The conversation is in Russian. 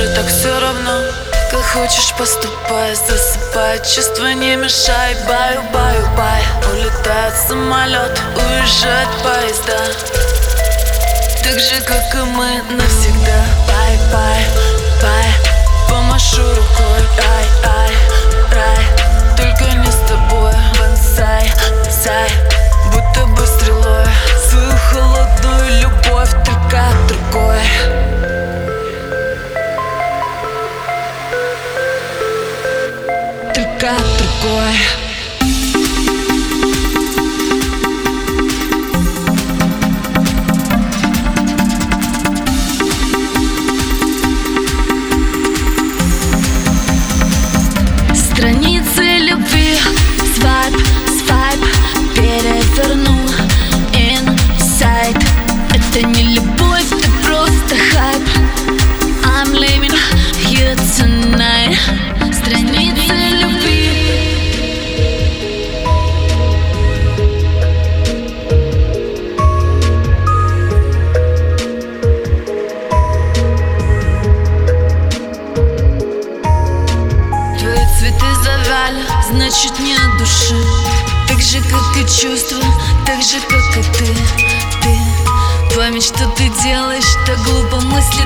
уже так все равно. Как хочешь поступай, засыпай. Чувства не мешай, баю, баю, бай. Улетает самолет, уезжает поезда. Так же, как и мы навсегда. Bye, bye, bye Только другой Страницы любви Свайп, свайп Переверну Инсайд Это не любовь, это просто хайп. I'm living here tonight. Страницы значит не от души. Так же, как и чувства, так же, как и ты, ты Память, что ты делаешь, так глупо мысли